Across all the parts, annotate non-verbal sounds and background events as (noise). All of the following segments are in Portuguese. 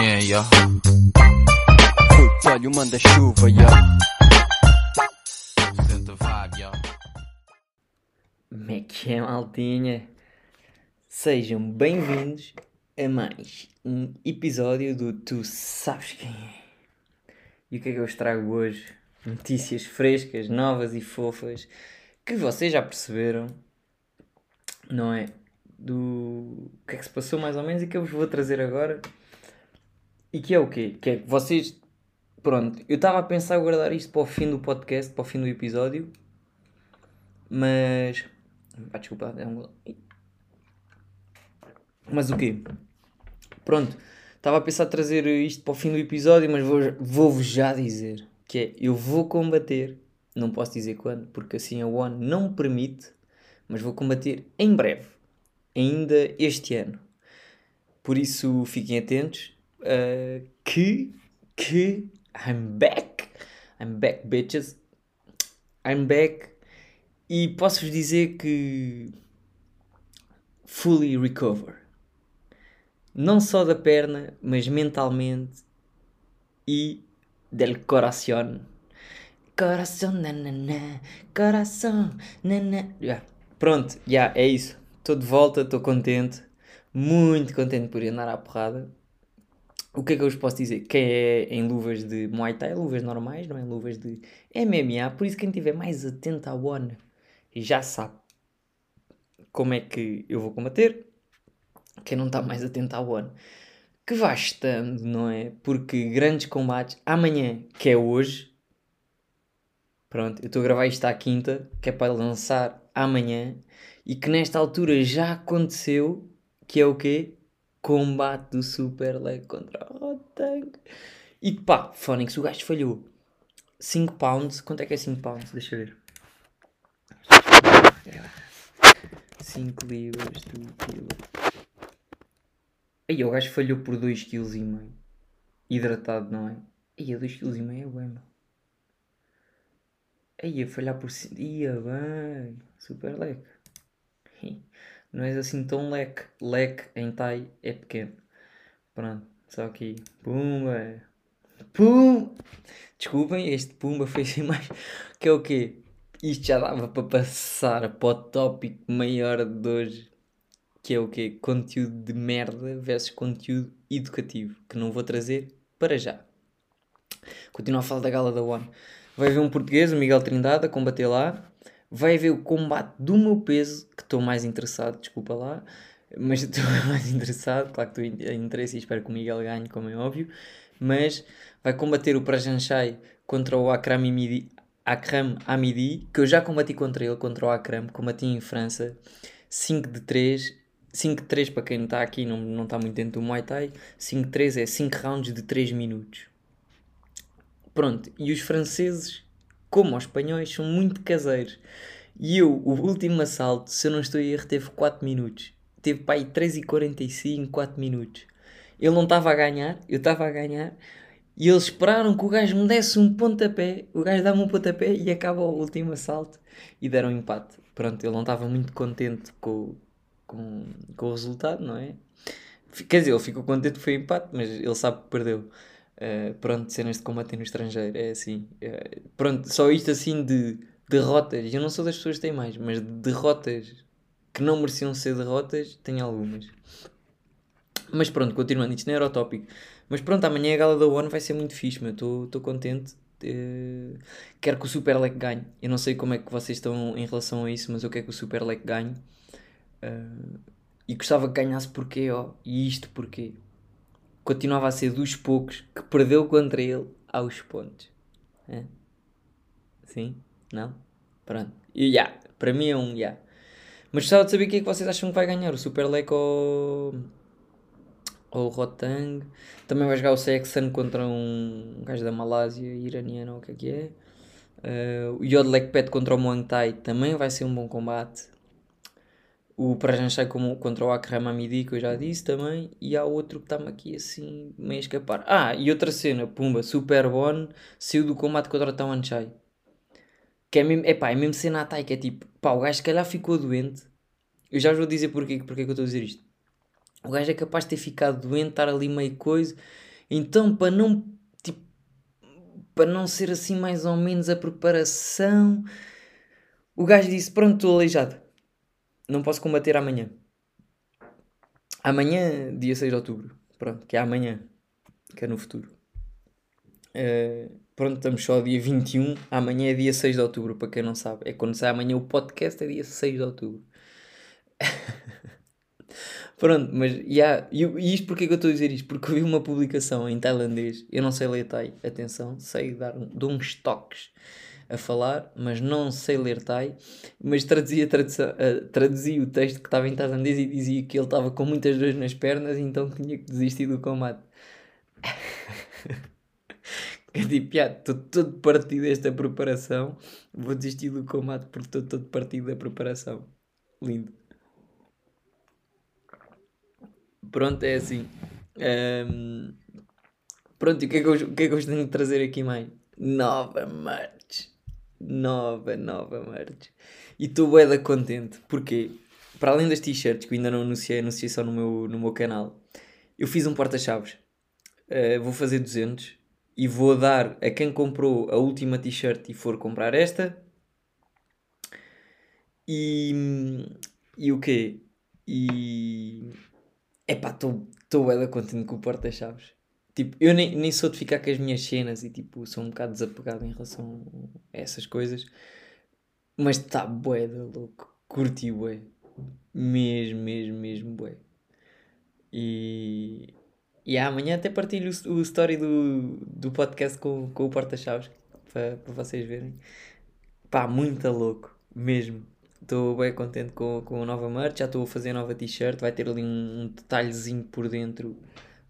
é, ya. Putz, olha o manda-chuva, ya. Senta vibe, ya. Como é que é, maltinha? Sejam bem-vindos a mais um episódio do Tu Sabes Quem é. E o que é que eu vos trago hoje? Notícias frescas, novas e fofas que vocês já perceberam, não é? Do que é que se passou mais ou menos e que eu vos vou trazer agora. E que é o quê? Que é que vocês. Pronto, eu estava a pensar guardar isto para o fim do podcast, para o fim do episódio, mas. Ah, desculpa, é um. Mas o quê? Pronto, estava a pensar trazer isto para o fim do episódio, mas vou- vou-vos já dizer que é: eu vou combater, não posso dizer quando, porque assim a ONU não permite, mas vou combater em breve, ainda este ano. Por isso fiquem atentos uh, que, que I'm back, I'm back bitches, I'm back e posso-vos dizer que fully recover. Não só da perna, mas mentalmente e del coração. Coração, nanana, coração, nanana. Já. Pronto, já, é isso. Estou de volta, estou contente. Muito contente por andar à porrada. O que é que eu vos posso dizer? Quem é em luvas de Muay Thai, luvas normais, não é? Luvas de MMA. Por isso, quem estiver mais atento à ONU já sabe como é que eu vou combater. Quem não está mais atento à ONU, que vá estando, não é? Porque grandes combates, amanhã, que é hoje, pronto, eu estou a gravar isto à quinta, que é para lançar amanhã, e que nesta altura já aconteceu, que é o quê? Combate do Super Leg contra o Rotang. E pá, Fónix, o gajo falhou. 5 pounds, quanto é que é 5 pounds? Deixa eu ver. 5 libras do quilo. Aí o gajo falhou por 2,5 kg. Hidratado, não é? Aí 2,5 kg é bem, meu. Aí a falhar por. Ia bem. Super leque. Não és assim tão leque. Leque em Thai é pequeno. Pronto. Só aqui. Pumba. Pum! Desculpem, este Pumba foi assim (laughs) mais. Que é o quê? Isto já dava para passar para o tópico maior de hoje. Que é o quê? Conteúdo de merda versus conteúdo educativo. Que não vou trazer para já. Continuo a falar da gala da ONU. Vai haver um português, o Miguel Trindade, a combater lá. Vai haver o combate do meu peso, que estou mais interessado, desculpa lá. Mas (laughs) estou mais interessado, claro que estou em interesse e espero que o Miguel ganhe, como é óbvio. Mas vai combater o Prajanchai contra o Akram Amidi, Akram Amidi, que eu já combati contra ele, contra o Akram, combati em França, 5 de 3, 5 de 3 para quem está aqui, não, não está muito dentro do Muay Thai, 5 de 3 é 5 rounds de 3 minutos. Pronto, e os franceses, como os espanhóis, são muito caseiros. E eu, o último assalto, se eu não estou a erro, teve 4 minutos. Teve para aí 3 e 45, 4 minutos. Ele não estava a ganhar, eu estava a ganhar. E eles esperaram que o gajo me desse um pontapé. O gajo dá-me um pontapé e acaba o último assalto. E deram um empate. Pronto, ele não estava muito contente com, com, com o resultado, não é? Quer dizer, ele ficou contente que foi empate, mas ele sabe que perdeu. Uh, pronto, cenas de combate no estrangeiro, é assim. Uh, pronto, só isto assim de derrotas. Eu não sou das pessoas que têm mais, mas de derrotas que não mereciam ser derrotas, tenho algumas. Mas pronto, continuando, isto não era o tópico. Mas pronto, amanhã a gala da ONU vai ser muito fixe, meu. Estou contente. Uh, quero que o Super Leque ganhe. Eu não sei como é que vocês estão em relação a isso, mas eu quero que o Super Leque ganhe. Uh, e gostava que ganhasse porquê, ó. E isto porquê? Continuava a ser dos poucos que perdeu contra ele aos pontos. É? Sim? Não? Pronto. E já, para mim é um já. Mas gostava de saber o que é que vocês acham que vai ganhar. O Super Leque ou ou o Rotang. Também vai jogar o Sexan contra um gajo da Malásia, iraniano ou o que é que é. Uh, o Yodlek Pet contra o Muang Thai também vai ser um bom combate. O Prajanchai contra o Akram Amidi, que eu já disse também. E há outro que está-me aqui assim, meio a escapar. Ah, e outra cena, pumba, Super Bon saiu do combate contra o Tawanchai. Que é mesmo, epá, é mesmo cena a Thai, que é tipo, pá, o gajo se calhar ficou doente. Eu já vos vou dizer porquê, porque é que eu estou a dizer isto. O gajo é capaz de ter ficado doente, estar ali meio coisa. Então, para não, tipo, para não ser assim mais ou menos a preparação, o gajo disse: Pronto, estou aleijado, não posso combater amanhã. Amanhã, dia 6 de outubro, pronto, que é amanhã, que é no futuro. Uh, pronto, estamos só dia 21, amanhã é dia 6 de outubro, para quem não sabe. É quando sai amanhã o podcast, é dia 6 de outubro. (laughs) Pronto, mas yeah, e, e isto porquê que eu estou a dizer isto? Porque eu vi uma publicação em tailandês, eu não sei ler Thai, atenção, sei dar dou uns toques a falar, mas não sei ler Thai, mas traduzia, tradução, uh, traduzia o texto que estava em tailandês e dizia que ele estava com muitas dores nas pernas então tinha que desistir do combate. (laughs) Eu tipo, estou todo partido desta preparação, vou desistir do combate porque estou todo partido da preparação. Lindo. Pronto, é assim. Um, pronto, e o que, é que eu, o que é que eu tenho de trazer aqui mais? Nova merch. Nova, nova merch. E estou bué contente. Porquê? Para além das t-shirts que ainda não anunciei, anunciei só no meu, no meu canal. Eu fiz um porta-chaves. Uh, vou fazer 200 e vou dar a quem comprou a última t-shirt e for comprar esta. E, e o quê? E Epá, estou bem contente com o porta-chaves. Tipo, eu nem, nem sou de ficar com as minhas cenas e tipo, sou um bocado desapegado em relação a essas coisas. Mas está bué da louco. Curti bué. Mesmo, mesmo, mesmo bué. E, e amanhã até partilho o, o story do, do podcast com, com o porta-chaves para, para vocês verem. Pá, muito louco. Mesmo. Estou bem contente com, com a nova merch, já estou a fazer nova t-shirt, vai ter ali um, um, detalhezinho por dentro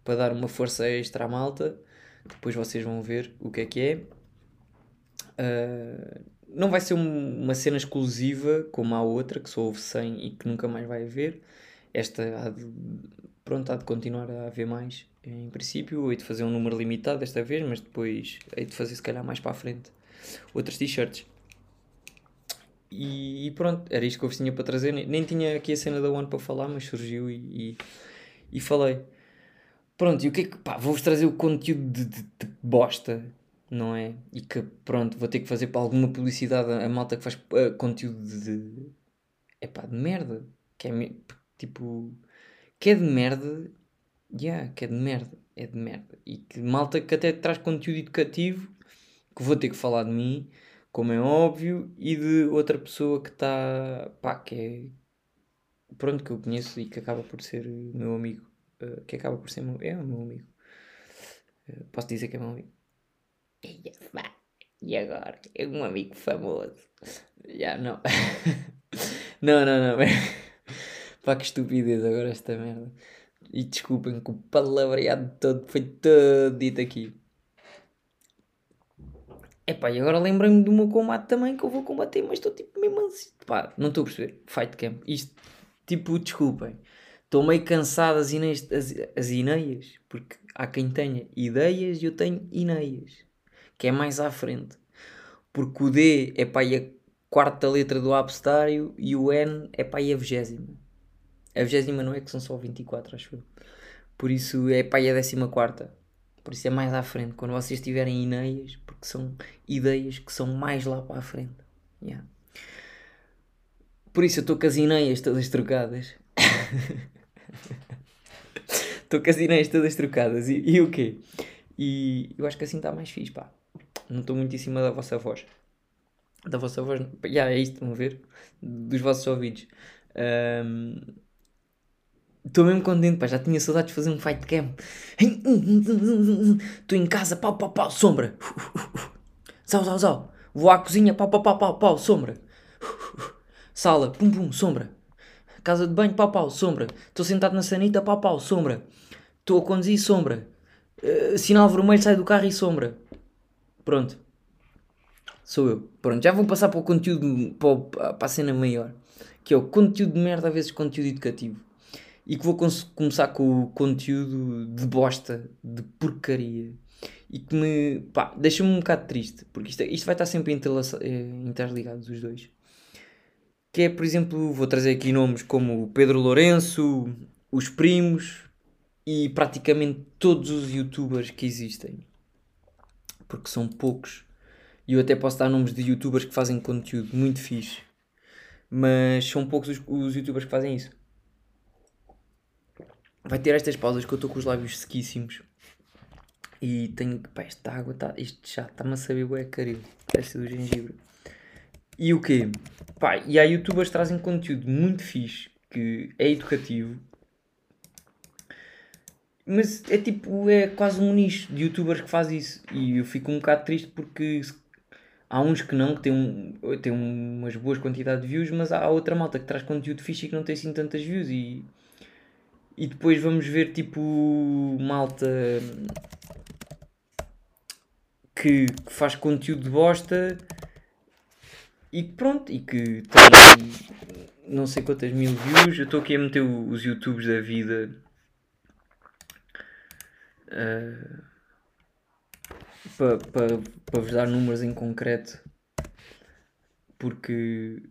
para dar uma força extra à malta. Depois vocês vão ver o que é que é. Uh, não vai ser um, uma cena exclusiva como a outra, que só houve 100 e que nunca mais vai haver. Esta há de, pronto, há de continuar a haver mais. Em princípio, hei de fazer um número limitado desta vez, mas depois hei de fazer se calhar mais para a frente outras t-shirts. E, e, pronto, era isto que eu vos tinha para trazer. Nem, nem tinha aqui a cena da One para falar, mas surgiu e, e, e falei. Pronto, e o que é que. Pá, vou-vos trazer o conteúdo de, de, de, bosta, não é? E que, pronto, vou ter que fazer para alguma publicidade a, malta que faz uh, conteúdo de. É pá, de merda. Que é tipo. Que é de merda. Yeah, que é de merda. É de merda. E que malta que até traz conteúdo educativo, que vou ter que falar de mim como é óbvio, e de outra pessoa que está, pá, que é, pronto, que eu conheço e que acaba por ser meu amigo, uh, que acaba por ser meu, é o meu amigo. Uh, posso dizer que é meu amigo. E agora? É um amigo famoso. Já, não. (laughs) não, não, não. (laughs) Pá, que estupidez agora esta merda. E desculpem que o palavreado todo foi todo dito aqui. Epá, e agora lembrei-me do meu combate também que eu vou combater, mas estou tipo mesmo assim. Pá, não estou a perceber. Fight camp. Isto, tipo, desculpem. Estou meio cansado as, ineias, as, as ineias, porque há quem tenha ideias e eu tenho ineias, que é mais à frente. Porque o D é para a quarta letra do abcedário e o N é para a vigésima. A vigésima não é que são só 24, acho eu. Por isso é para a décima quarta. Por isso é mais à frente, quando vocês tiverem ideias, porque são ideias que são mais lá para a frente. Yeah. Por isso eu estou com as ideias todas trocadas. (laughs) (laughs) Estou com as ideias todas trocadas. E, e o quê? E eu acho que assim está mais fixe, pá. Não estou muito em cima da vossa voz. Da vossa voz. Já yeah, é isto, estão a ver? Dos vossos ouvidos. Um, Estou mesmo contente, pá. Já tinha saudades de fazer um fight cam. Estou em casa, pau, pau, pau, sombra. Zau, zau, zau. Vou à cozinha, pau, pau, pau, pau, pau, sombra. Sala, pum, pum, sombra. Casa de banho, pau, pau, sombra. Estou sentado na sanita, pau, pau, sombra. Estou a conduzir, sombra. Uh, sinal vermelho, sai do carro e sombra. Pronto. Sou eu. Pronto, já vou passar para o conteúdo, para, a cena maior. Que é o conteúdo de merda, às vezes conteúdo educativo e que vou começar com o conteúdo de bosta, de porcaria e que me pá, deixa-me um bocado triste porque isto, isto vai estar sempre eh, interligados os dois. Que é, por exemplo, vou trazer aqui nomes como Pedro Lourenço, os primos, e praticamente todos os youtubers que existem, porque são poucos, e eu até posso dar nomes de youtubers que fazem conteúdo muito fixe, mas são poucos os, os youtubers que fazem isso. Vai ter estas pausas que eu estou com os lábios sequíssimos e tenho que. Pá, esta água, tá, isto já está-me a saber o é caril, parece do gengibre. E o quê? Pá, e há youtubers trazem conteúdo muito fixe, que é educativo, mas é tipo, é quase um nicho de youtubers que faz isso. E eu fico um bocado triste porque há uns que não, que têm, um, têm umas boas quantidades de views, mas há outra malta que traz conteúdo fixe e que não tem assim tantas views. E, e depois vamos ver tipo malta que faz conteúdo de bosta e pronto, e que tem não sei quantas mil views. Eu estou aqui a meter os YouTubes da vida. Uh, para pa, pa vos dar números em concreto porque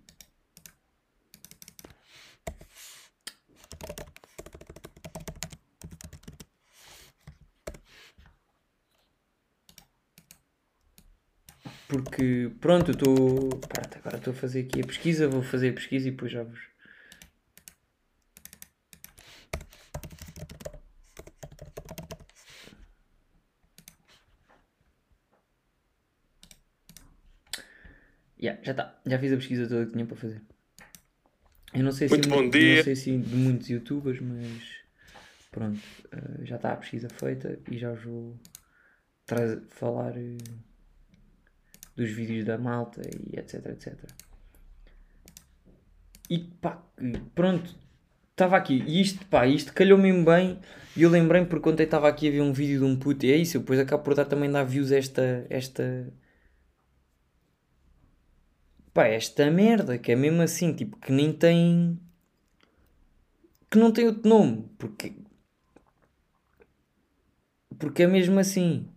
porque pronto, eu estou. Agora estou a fazer aqui a pesquisa, vou fazer a pesquisa e depois já vos. Yeah, já está, já fiz a pesquisa toda que tinha para fazer. Eu não sei Muito se bom dia. não sei se de muitos youtubers, mas pronto, uh, já está a pesquisa feita e já vos vou falar. Dos vídeos da malta e etc, etc. E pá, pronto, estava aqui, e isto, pá, isto calhou mesmo bem, e eu lembrei-me porque ontem estava aqui a ver um vídeo de um puto, e é isso, eu depois acabo por dar também dar views esta, esta, pá, esta merda, que é mesmo assim, tipo, que nem tem, que não tem outro nome, porque, porque é mesmo assim,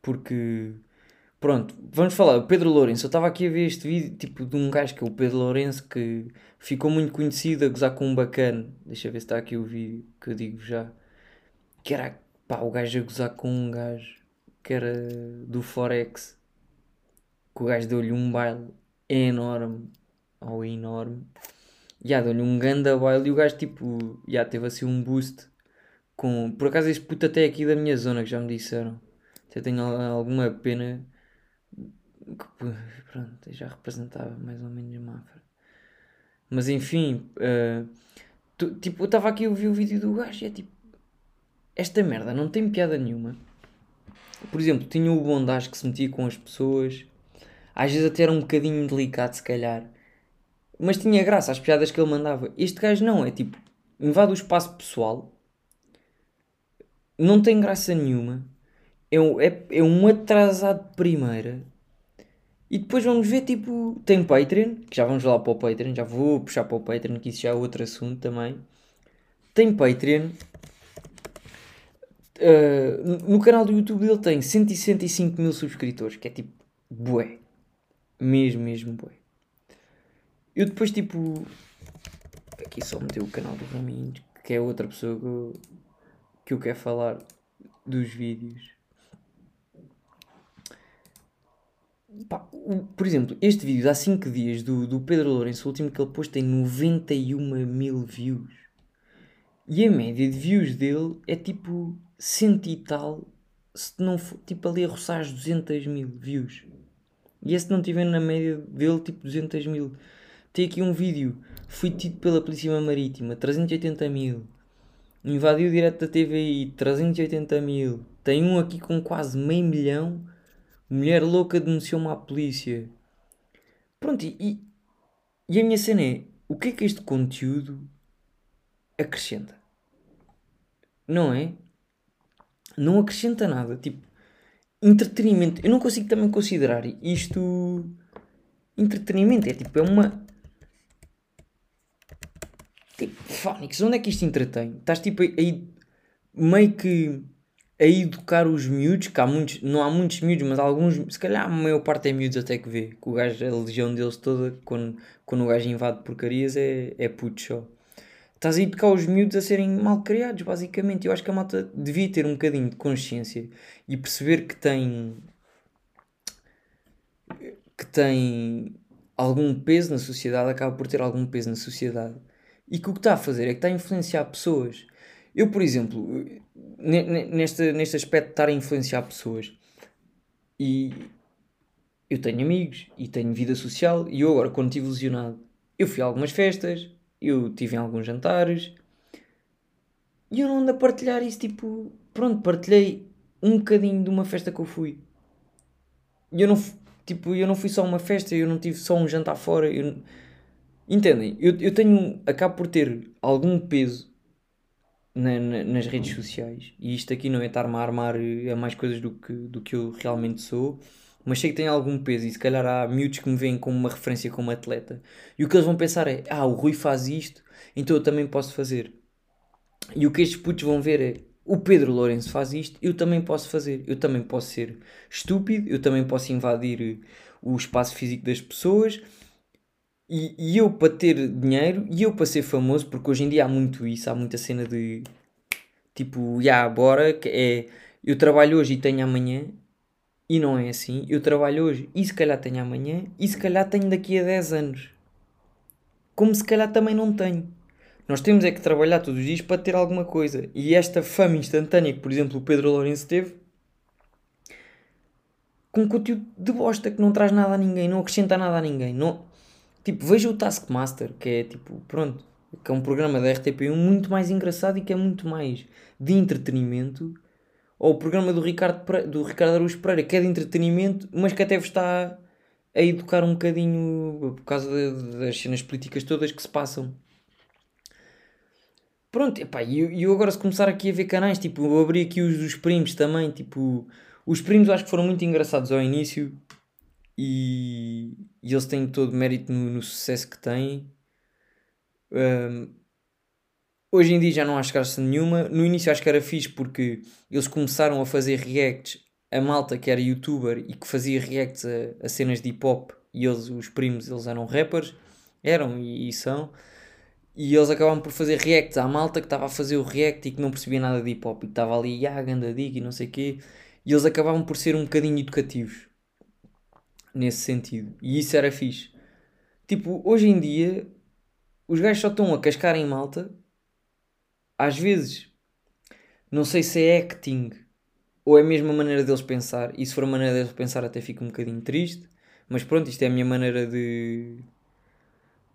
porque Pronto, vamos falar. O Pedro Lourenço. Eu estava aqui a ver este vídeo tipo de um gajo que é o Pedro Lourenço que ficou muito conhecido a gozar com um bacana. Deixa eu ver se está aqui o vídeo que eu digo já. Que era pá, o gajo a gozar com um gajo que era do Forex. Que o gajo deu-lhe um baile enorme. Ou enorme. Já deu-lhe um ganda baile e o gajo tipo. Já teve assim um boost. Com... Por acaso este puto até aqui da minha zona que já me disseram. Até tenho alguma pena que pronto, já representava mais ou menos Mafra. Mas enfim, uh, tu, tipo, eu estava aqui a ouvir o vídeo do gajo e é tipo, esta merda não tem piada nenhuma. Por exemplo, tinha o bondage que se metia com as pessoas, às vezes até era um bocadinho delicado, se calhar, mas tinha graça as piadas que ele mandava. Este gajo não, é tipo, invade o espaço pessoal, não tem graça nenhuma, é um, é, é um atrasado de primeira e depois vamos ver, tipo, tem Patreon, que já vamos lá para o Patreon, já vou puxar para o Patreon, que isso já é outro assunto também. Tem Patreon. Uh, no canal do YouTube dele tem 165 mil subscritores, que é tipo, bué. Mesmo, mesmo bué. Eu depois, tipo, aqui só meteu o canal do Raminhos, que é outra pessoa que eu, que eu quero falar dos vídeos. Pá, o, por exemplo, este vídeo há 5 dias do, do Pedro Lourenço, o último que ele pôs, tem 91 mil views. E a média de views dele é tipo cento e tal, se não for, tipo ali a roçar as 200 mil views. E esse não tiver na média dele, tipo 200 mil. Tem aqui um vídeo, fui tido pela Polícia Marítima, 380 mil. Invadiu direto da TVI, 380 mil. Tem um aqui com quase meio milhão Mulher louca denunciou-me à polícia. Pronto, e, e a minha cena é: o que é que este conteúdo acrescenta? Não é? Não acrescenta nada. Tipo, entretenimento. Eu não consigo também considerar isto entretenimento. É tipo, é uma. Tipo, Fónix, onde é que isto entretém? Estás tipo aí meio que a educar os miúdos, que há muitos, não há muitos miúdos, mas alguns, se calhar a maior parte é miúdos até que vê, que o gajo, a legião deles toda, quando, quando o gajo invade porcarias, é, é puto só. estás a educar os miúdos a serem mal criados, basicamente. Eu acho que a malta devia ter um bocadinho de consciência e perceber que tem que tem algum peso na sociedade, acaba por ter algum peso na sociedade e que o que está a fazer é que está a influenciar pessoas. Eu, por exemplo, neste, neste aspecto de estar a influenciar pessoas, e eu tenho amigos e tenho vida social, e eu agora, quando estive lesionado, eu fui a algumas festas, eu tive em alguns jantares, e eu não ando a partilhar isso, tipo, pronto, partilhei um bocadinho de uma festa que eu fui. E eu não, tipo, eu não fui só uma festa, eu não tive só um jantar fora, eu Entendem? Eu, eu tenho. Acabo por ter algum peso na, na, nas redes sociais. E isto aqui não é estar-me a armar a mais coisas do que, do que eu realmente sou. Mas sei que tem algum peso e se calhar há miúdos que me veem como uma referência como atleta. E o que eles vão pensar é: ah, o Rui faz isto, então eu também posso fazer. E o que estes putos vão ver é: o Pedro Lourenço faz isto, eu também posso fazer. Eu também posso ser estúpido, eu também posso invadir o espaço físico das pessoas e, e eu para ter dinheiro e eu para ser famoso, porque hoje em dia há muito isso, há muita cena de tipo, já, yeah, bora, que é eu trabalho hoje e tenho amanhã, e não é assim. Eu trabalho hoje e se calhar tenho amanhã, e se calhar tenho daqui a 10 anos. Como se calhar também não tenho. Nós temos é que trabalhar todos os dias para ter alguma coisa. E esta fama instantânea que, por exemplo, o Pedro Lourenço teve, com conteúdo de bosta que não traz nada a ninguém, não acrescenta nada a ninguém. Não, Tipo, veja o Taskmaster, que é tipo, pronto, que é um programa da RTP1 muito mais engraçado e que é muito mais de entretenimento. Ou o programa do Ricardo, do Ricardo Araújo Pereira, que é de entretenimento, mas que até vos está a educar um bocadinho por causa das cenas políticas todas que se passam. Pronto, epá, e eu, eu agora se começar aqui a ver canais, tipo, eu abri aqui os dos primos também, tipo, os primos acho que foram muito engraçados ao início, e, e eles têm todo mérito no, no sucesso que têm. Um, hoje em dia já não há graça nenhuma. No início acho que era fixe porque eles começaram a fazer reacts a malta que era youtuber e que fazia reacts a, a cenas de hip hop e eles, os primos, eles eram rappers, eram e, e são. E eles acabavam por fazer reacts à malta que estava a fazer o react e que não percebia nada de hip hop e estava ali, ah, ganda dig e não sei o quê. E eles acabavam por ser um bocadinho educativos nesse sentido. E isso era fixe. Tipo, hoje em dia, os gajos só estão a cascar em malta. Às vezes, não sei se é acting ou é mesmo a maneira deles pensar. E se for a maneira deles pensar, até fico um bocadinho triste. Mas pronto, isto é a minha maneira de,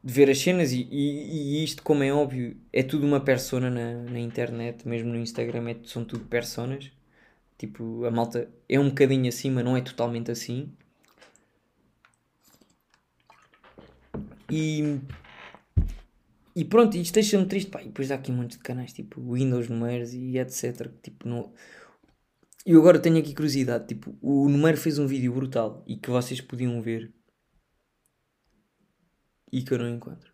de ver as cenas. E, e, e, isto, como é óbvio, é tudo uma persona na, na internet, mesmo no Instagram, é, são tudo personas. Tipo, a malta é um bocadinho assim, mas não é totalmente assim. E, e pronto, isto deixa-me triste. Pá, e depois há aqui um monte de canais tipo Windows Numeiros e etc. Tipo, no... Eu agora tenho aqui curiosidade. Tipo, o Numeiro fez um vídeo brutal e que vocês podiam ver e que eu não encontro.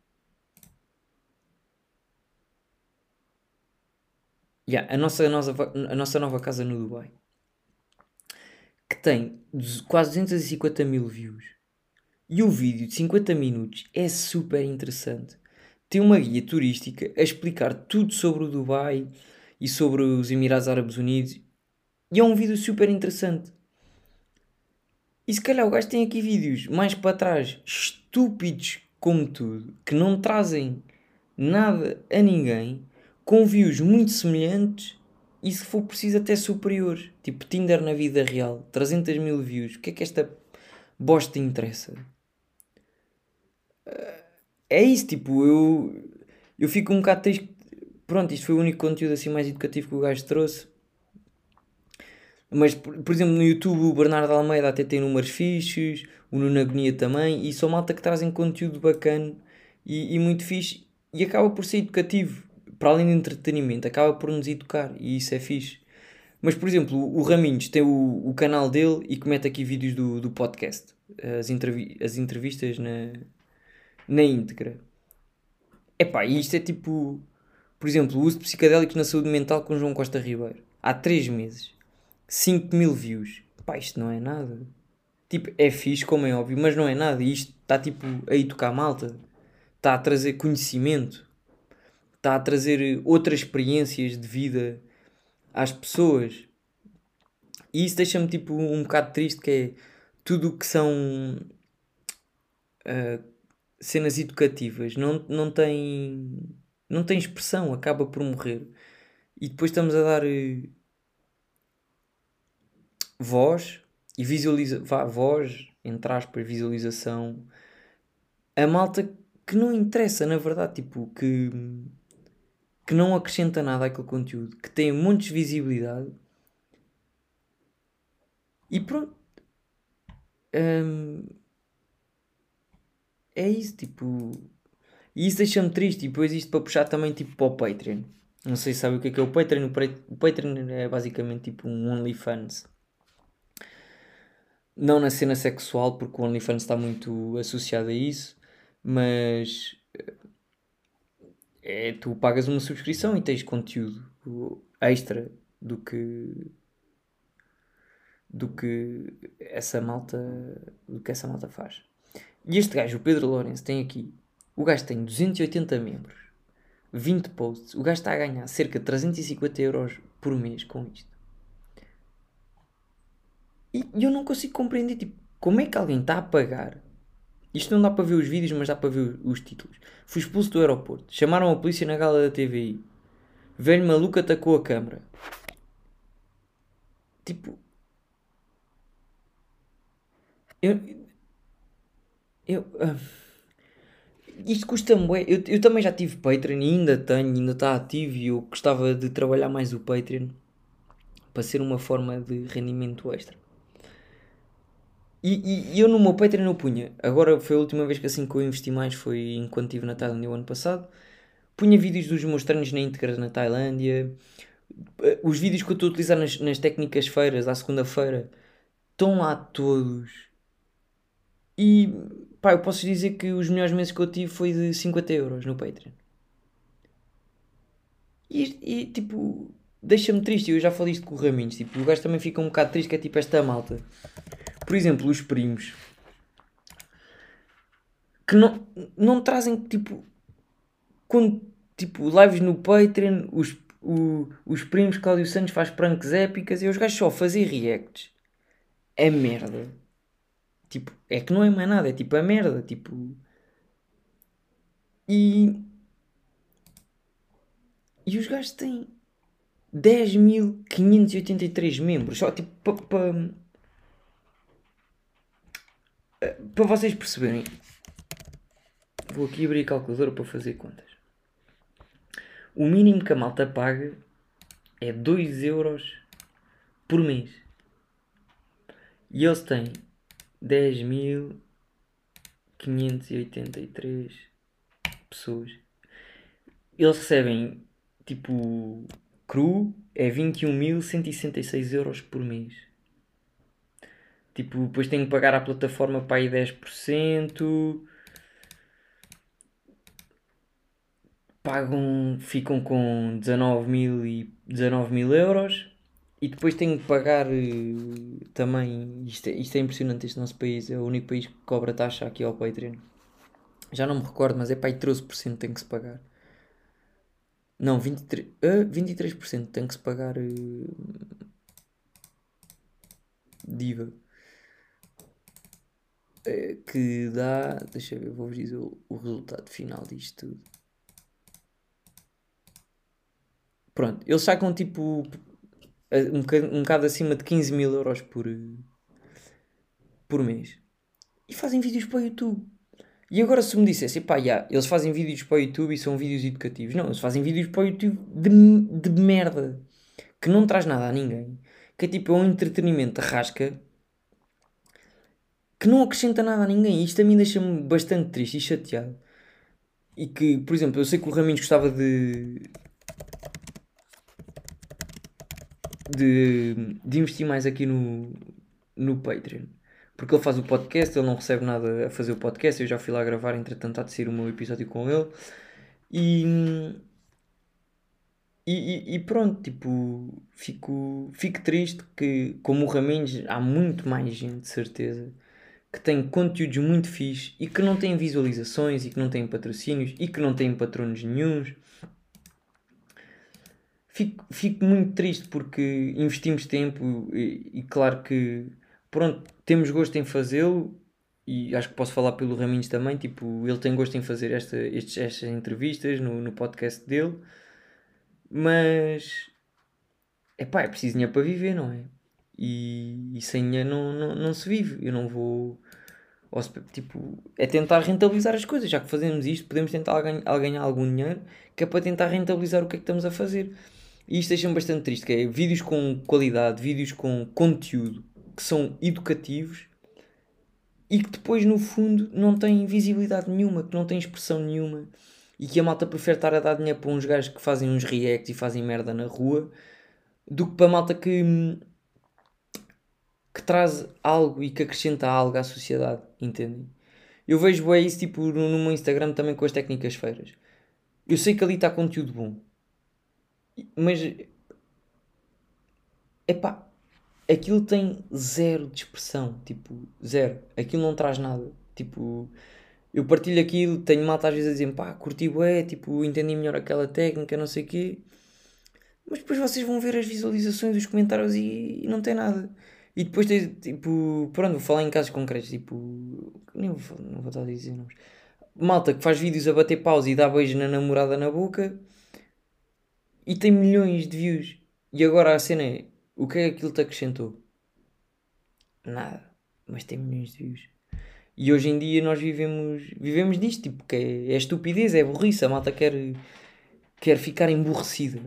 Yeah, a, nossa, a, nossa, a nossa nova casa no Dubai que tem quase 250 mil views e o vídeo de 50 minutos é super interessante. Tem uma guia turística a explicar tudo sobre o Dubai e sobre os Emirados Árabes Unidos. E é um vídeo super interessante. E se calhar o gajo tem aqui vídeos mais para trás, estúpidos como tudo, que não trazem nada a ninguém, com views muito semelhantes e se for preciso até superiores. Tipo Tinder na vida real, 300 mil views. O que é que esta bosta interessa? É isso, tipo, eu, eu fico um bocado triste. Pronto, isto foi o único conteúdo assim mais educativo que o gajo trouxe. Mas, por, por exemplo, no YouTube o Bernardo Almeida até tem números fixos, o Nuno Agonia também, e são malta que trazem conteúdo bacana e, e muito fixe e acaba por ser educativo, para além de entretenimento, acaba por nos educar e isso é fixe. Mas, por exemplo, o Raminhos tem o, o canal dele e comete aqui vídeos do, do podcast, as, entrevi as entrevistas na, na íntegra. Epá, e isto é tipo, por exemplo, o uso de psicodélicos na saúde mental com João Costa Ribeiro. Há 3 meses. 5 mil views. Pá, isto não é nada. Tipo, é fixe, como é óbvio, mas não é nada. E isto está tipo a tocar malta. Está a trazer conhecimento. está a trazer outras experiências de vida às pessoas. E isso deixa-me tipo um bocado triste que é tudo o que são uh, cenas educativas não, não tem não tem expressão, acaba por morrer. E depois estamos a dar uh, voz e visualiza voz, entre aspas, visualização a malta que não interessa, na verdade, tipo, que, que não acrescenta nada àquele conteúdo, que tem muitos visibilidade e pronto. É isso, tipo. E isso deixa-me triste. E depois isto para puxar também tipo para o Patreon. Não sei se sabe o que é que é o Patreon. O Patreon é basicamente tipo um OnlyFans. Não na cena sexual, porque o OnlyFans está muito associado a isso. Mas é, tu pagas uma subscrição e tens conteúdo extra do que do que essa malta do que essa malta faz. E este gajo, o Pedro Lourenço, tem aqui. O gajo tem 280 membros, 20 posts. O gajo está a ganhar cerca de 350 euros por mês com isto. E eu não consigo compreender, tipo, como é que alguém está a pagar. Isto não dá para ver os vídeos, mas dá para ver os títulos. Fui expulso do aeroporto. Chamaram a polícia na gala da TVI. Velho maluco atacou a câmara. Tipo, eu. Eu. Uh, isto custa-me. Eu, eu também já tive Patreon e ainda tenho, ainda está ativo e eu gostava de trabalhar mais o Patreon para ser uma forma de rendimento extra. E, e, eu no meu Patreon eu punha. Agora foi a última vez que assim que eu investi mais foi enquanto estive na Tailândia o ano passado. Punha vídeos dos meus treinos na íntegra na Tailândia. Os vídeos que eu estou a utilizar nas, nas técnicas feiras à segunda-feira estão lá todos e pá, eu posso dizer que os melhores meses que eu tive foi de 50 euros no Patreon. E, e tipo, deixa-me triste. Eu já falei isto com o Raminhos. Tipo, o gajo também fica um bocado triste, que é tipo esta malta. Por exemplo, os primos que não, não trazem tipo quando tipo lives no Patreon, os, o, os primos Cláudio Santos faz pranks épicas e os gajos só fazem reacts. É merda. Tipo, é que não é mais nada, é tipo a merda, tipo. E. E os gajos têm 10.583 membros, só tipo para. Pa, para vocês perceberem. Vou aqui abrir a calculadora para fazer contas. O mínimo que a malta paga é 2 euros por mês. E eles têm 10.583 pessoas. Eles recebem tipo cru é 21.166 euros por mês. Tipo, depois têm que pagar à plataforma para aí 10%. Pagam, ficam com 19 mil e 19 mil euros e depois tenho que pagar uh, também. Isto é, isto é impressionante. Este nosso país é o único país que cobra taxa aqui ao Patreon. Já não me recordo, mas é para aí 13% tem que se pagar. Não, 23%, uh, 23% tem que se pagar uh, DIVA. Uh, que dá. Deixa eu ver, vou-vos dizer o, o resultado final disto tudo. Pronto, eles sacam tipo um bocado, um bocado acima de 15 mil euros por, por mês. E fazem vídeos para o YouTube. E agora se me dissesse, pá, yeah, eles fazem vídeos para o YouTube e são vídeos educativos. Não, eles fazem vídeos para o YouTube de, de merda. Que não traz nada a ninguém. Que é tipo, é um entretenimento rasca. Que não acrescenta nada a ninguém. Isto a mim deixa-me bastante triste e chateado. E que, por exemplo, eu sei que o Raminhos gostava de, de, de investir mais aqui no, no Patreon. Porque ele faz o podcast, ele não recebe nada a fazer o podcast. Eu já fui lá gravar, entretanto, há de sair o meu episódio com ele. E, e, e, pronto, tipo, fico, fico triste que, como o Raminhos, há muito mais gente, de certeza, que tem conteúdos muito fixe e que não tem visualizações e que não tem patrocínios e que não tem patronos nenhums fico, fico muito triste porque investimos tempo e, e claro que pronto, temos gosto em fazê-lo e acho que posso falar pelo Raminhos também, tipo, ele tem gosto em fazer esta, estes, estas entrevistas no, no podcast dele, mas é pá, é preciso dinheiro para viver, não é? E, e sem dinheiro não, não, não se vive. Eu não vou. Tipo, é tentar rentabilizar as coisas. Já que fazemos isto, podemos tentar ganhar, ganhar algum dinheiro que é para tentar rentabilizar o que é que estamos a fazer. E isto deixa-me bastante triste, que é vídeos com qualidade, vídeos com conteúdo que são educativos e que depois no fundo não têm visibilidade nenhuma, que não têm expressão nenhuma e que a malta prefere estar a dar dinheiro para uns gajos que fazem uns reacts e fazem merda na rua do que para a malta que, que traz algo e que acrescenta algo à sociedade, entendem? Eu vejo isso tipo, no meu Instagram também com as técnicas feiras. Eu sei que ali está conteúdo bom, mas epá, aquilo tem zero de expressão, tipo, zero. Aquilo não traz nada. Tipo, eu partilho aquilo, tenho malta às vezes a dizer, pá, curti bué, tipo, entendi melhor aquela técnica, não sei o quê. Mas depois vocês vão ver as visualizações, os comentários e, e não tem nada. E depois tem, tipo, pronto, vou falar em casos concretos, tipo, nem vou, não vou estar a dizer nomes. Malta que faz vídeos a bater pausa e dá beijo na namorada na boca e tem milhões de views. E agora a cena é, o que é que aquilo te acrescentou? Nada. Mas tem milhões de views. E hoje em dia nós vivemos, vivemos disto, tipo, que é, é estupidez, é burrice, a malta quer, quer ficar emburrecida.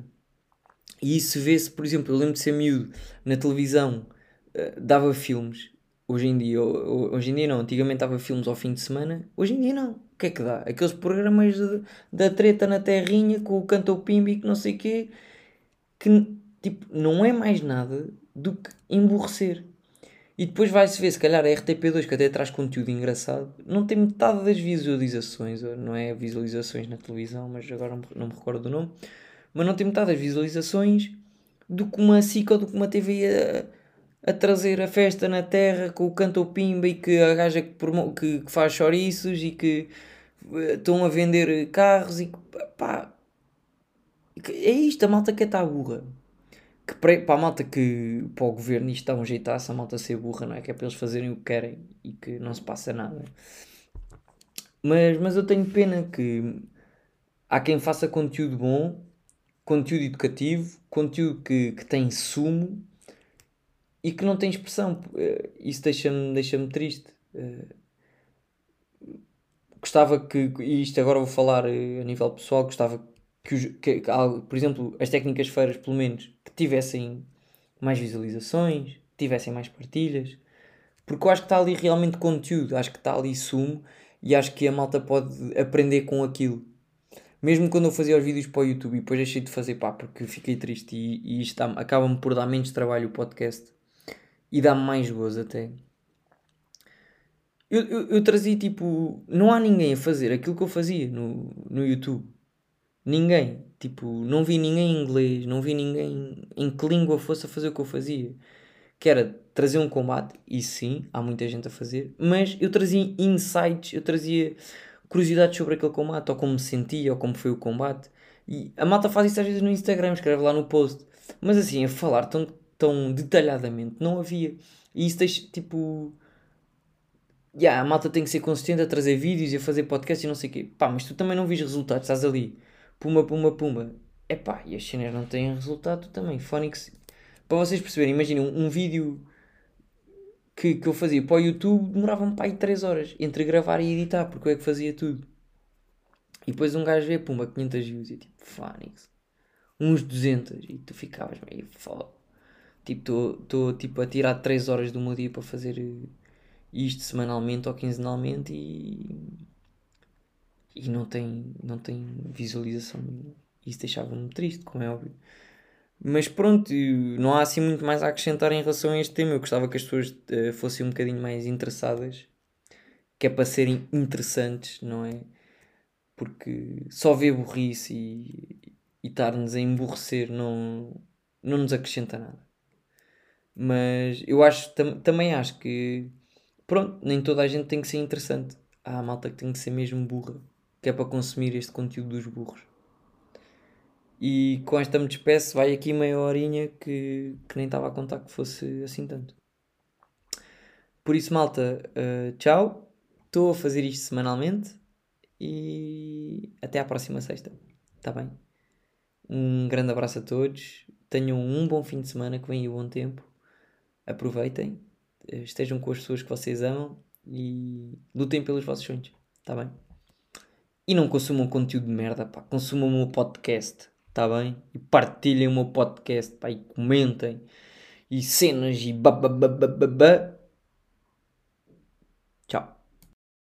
E isso vê-se, por exemplo, eu lembro de ser miúdo na televisão, uh, dava filmes. Hoje em dia, hoje em dia não, antigamente dava filmes ao fim de semana, hoje em dia não. O que é que dá? Aqueles programas de, da treta na terrinha com o canto pimbi que não sei quê, que tipo, não é mais nada do que emborrecer. E depois vai-se ver, se calhar a RTP2, que até traz conteúdo engraçado, não tem metade das visualizações, não é visualizações na televisão, mas agora não me recordo do nome mas não tem metade das visualizações do que uma SIC ou do que uma TV a, trazer a festa na terra com o canto pimba e que a gaja que, que, que faz chouriços e que uh, estão a vender carros e pá. É isto, a malta que está burra. Que para, para a malta que para o governo isto dá um jeitaço, a malta ser burra, não é? Que é para eles fazerem o que querem e que não se passa nada. Mas, mas eu tenho pena que há quem faça conteúdo bom conteúdo educativo, conteúdo que, que tem sumo e que não tem expressão. Eh, isso deixa-me deixa triste. Eh, gostava que, e isto agora vou falar eh, a nível pessoal, gostava que, que, que, por exemplo, as técnicas feiras, pelo menos, que tivessem mais visualizações, tivessem mais partilhas, porque eu acho que está ali realmente conteúdo, acho que está ali sumo e acho que a malta pode aprender com aquilo. Mesmo quando eu fazia os vídeos para o YouTube e depois deixei de fazer, pá, porque fiquei triste e, e isto acaba-me por dar menos trabalho o podcast e dá-me mais gozo até. Eu, eu, eu, trazia tipo. Não há ninguém a fazer aquilo que eu fazia no, no YouTube. Ninguém. Tipo, não vi ninguém em inglês, não vi ninguém em que língua fosse a fazer o que eu fazia. Que era trazer um combate, e sim, há muita gente a fazer, mas eu trazia insights, eu trazia curiosidades sobre aquele combate, ou como me sentia, ou como foi o combate. E a malta faz isso às vezes no Instagram, escreve lá no post. Mas assim, a falar tão, tão detalhadamente, não havia. E isso deixa, tipo... Yeah, a malta tem que ser consistente a trazer vídeos e a fazer podcast e não sei o quê. Pá, mas tu também não vis resultados, estás ali. Puma, puma, puma. É pá, e as cenas não têm resultado, também. Phonics... Para vocês perceberem, imaginem um, um vídeo que, que eu fazia para o YouTube demorava-me para aí 3 horas entre gravar e editar, porque eu é que fazia tudo. E depois um gajo vê, pumba, 500 views e tipo, Fónix, uns 200 e tu ficavas meio foda. Tipo, estou tipo, a tirar 3 horas do meu dia para fazer isto semanalmente ou quinzenalmente e, e não, tem, não tem visualização. Isso deixava-me triste, como é óbvio. Mas pronto, não há assim muito mais a acrescentar em relação a este tema. Eu gostava que as pessoas uh, fossem um bocadinho mais interessadas, que é para serem interessantes, não é? Porque só ver burrice e, e estar-nos a emburrecer não, não nos acrescenta nada. Mas eu acho, tam, também acho que, pronto, nem toda a gente tem que ser interessante. Há a malta que tem que ser mesmo burra, que é para consumir este conteúdo dos burros. E com esta me despeço, vai aqui meia horinha que, que nem estava a contar que fosse assim tanto. Por isso, malta, uh, tchau. Estou a fazer isto semanalmente e até à próxima sexta. Está bem? Um grande abraço a todos. Tenham um bom fim de semana, que vem o bom tempo. Aproveitem, eh, estejam com as pessoas que vocês amam e lutem pelos vossos sonhos. Está bem? E não consumam conteúdo de merda, pá. Consumam o meu podcast, está bem? E partilhem o meu podcast, pá. E comentem. E cenas e bababababá. Tchau.